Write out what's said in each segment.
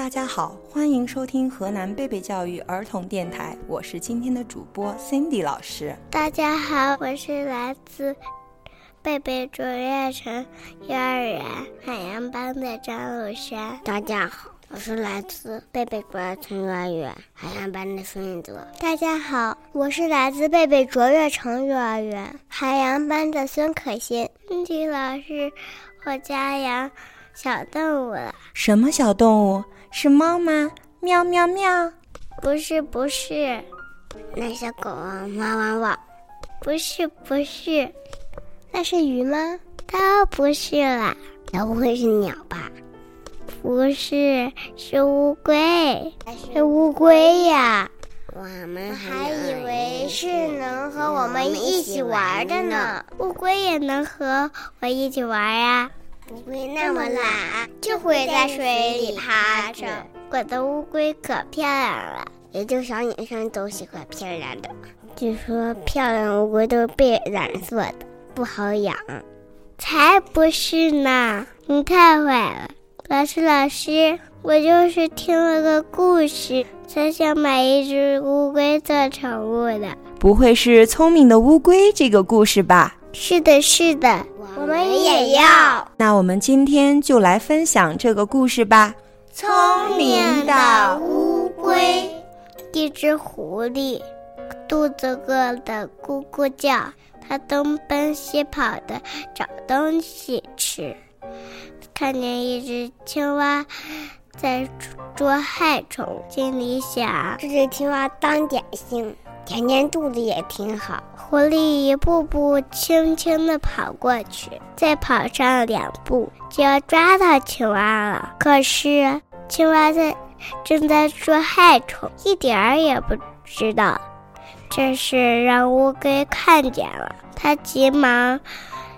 大家好，欢迎收听河南贝贝教育儿童电台，我是今天的主播 Cindy 老师。大家好，我是来自贝贝卓越城幼儿园海洋班的张鲁山。大家好，我是来自贝贝卓越城幼儿园海洋班的孙运泽。大家好，我是来自贝贝卓越城幼儿园海洋班的孙可欣。Cindy 老师，我家养小动物了。什么小动物？是猫吗？喵喵喵！不是不是，那是狗啊！汪汪汪！不是不是，那是鱼吗？都不是啦。那不会是鸟吧？不是，是乌龟。是乌龟呀！我们还以为是能和我们一起玩的呢。乌龟也能和我一起玩呀。乌龟那么懒，就会在水里趴着。我的乌龟可漂亮了，也就小女生都喜欢漂亮的。据说漂亮乌龟都是被染色的，不好养。才不是呢！你太坏了，老师老师，我就是听了个故事，才想买一只乌龟做宠物的。不会是聪明的乌龟这个故事吧？是的，是的。我们也要。那我们今天就来分享这个故事吧。聪明的乌龟，一只狐狸，肚子饿得咕咕叫，它东奔西跑的找东西吃。看见一只青蛙在捉害虫，心里想：这只青蛙当点心。填填肚子也挺好。狐狸一步步轻轻地跑过去，再跑上两步就要抓到青蛙了。可是青蛙在正在捉害虫，一点儿也不知道。这是让乌龟看见了，它急忙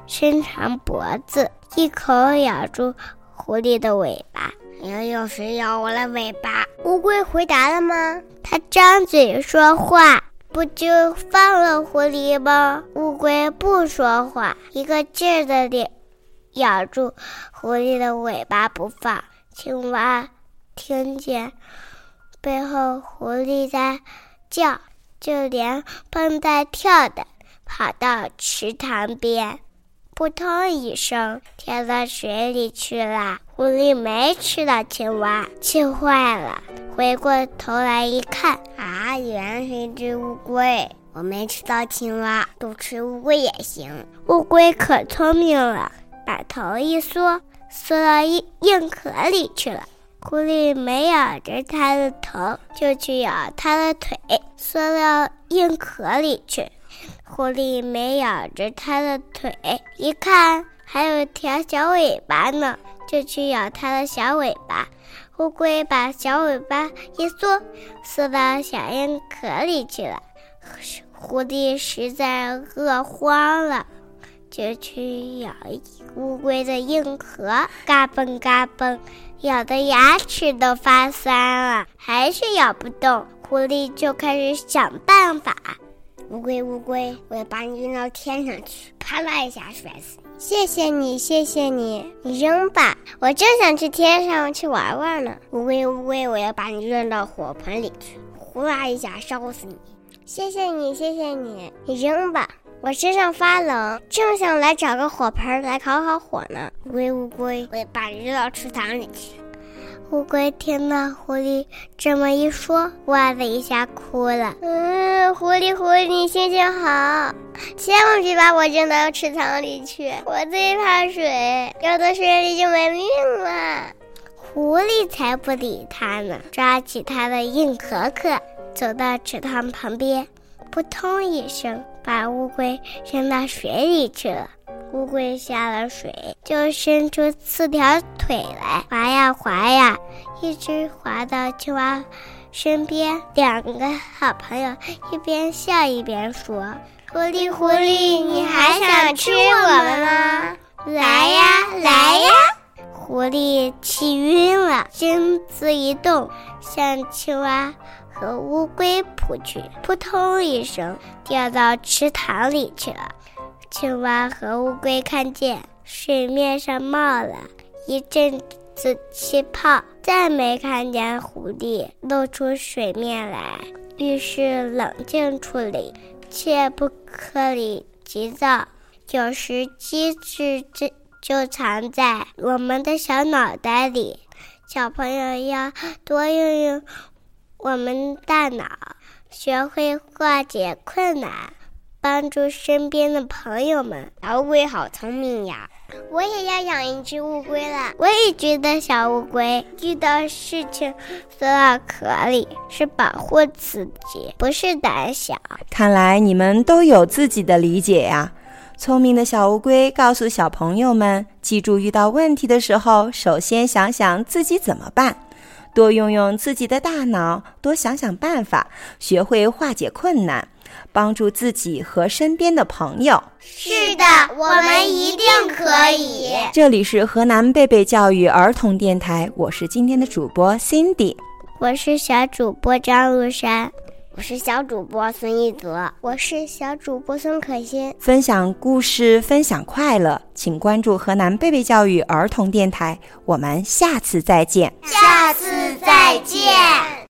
伸长脖子，一口咬住狐狸的尾巴。又有谁咬我的尾巴？乌龟回答了吗？它张嘴说话。不就放了狐狸吗？乌龟不说话，一个劲儿的咬住狐狸的尾巴不放。青蛙听见背后狐狸在叫，就连蹦带跳的跑到池塘边，扑通一声跳到水里去了。狐狸没吃到青蛙，气坏了。回过头来一看，啊，原来是一只乌龟。我没吃到青蛙，不吃乌龟也行。乌龟可聪明了，把头一缩，缩到硬硬壳里去了。狐狸没咬着它的头，就去咬它的腿，缩到硬壳里去。狐狸没咬着它的腿，一看还有条小尾巴呢，就去咬它的小尾巴。乌龟把小尾巴一缩，缩到小硬壳里去了。狐狸实在饿慌了，就去咬乌龟的硬壳，嘎嘣嘎嘣，咬的牙齿都发酸了，还是咬不动。狐狸就开始想办法。乌龟，乌龟，我要把你扔到天上去，啪啦一下摔死你。谢谢你，谢谢你，你扔吧，我正想去天上去玩玩呢。乌龟，乌龟，我要把你扔到火盆里去，呼啦一下烧死你。谢谢你，谢谢你，你扔吧，我身上发冷，正想来找个火盆来烤烤火呢。乌龟，乌龟，我要把你扔到池塘里去。乌龟听到狐狸这么一说，哇的一下哭了。嗯，狐狸，狐狸，你心情好，千万别把我扔到池塘里去，我最怕水，掉到水里就没命了。狐狸才不理他呢，抓起它的硬壳壳，走到池塘旁边，扑通一声，把乌龟扔到水里去了。乌龟下了水，就伸出四条腿来，滑呀滑呀，一直滑到青蛙身边。两个好朋友一边笑一边说：“狐狸，狐狸，你还想吃我们吗？来呀，来呀！”狐狸气晕了，身子一动，向青蛙和乌龟扑去，扑通一声，掉到池塘里去了。青蛙和乌龟看见水面上冒了一阵子气泡，再没看见狐狸露出水面来。遇事冷静处理，切不可以急躁。有时机智就就藏在我们的小脑袋里。小朋友要多用用我们大脑，学会化解困难。帮助身边的朋友们。小乌龟好聪明呀！我也要养一只乌龟了。我也觉得小乌龟遇到事情缩到壳里是保护自己，不是胆小。看来你们都有自己的理解呀。聪明的小乌龟告诉小朋友们：记住，遇到问题的时候，首先想想自己怎么办，多用用自己的大脑，多想想办法，学会化解困难。帮助自己和身边的朋友。是的，我们一定可以。这里是河南贝贝教育儿童电台，我是今天的主播 Cindy，我是小主播张露珊，我是小主播孙一泽，我是小主播孙可欣。分享故事，分享快乐，请关注河南贝贝教育儿童电台。我们下次再见。下次再见。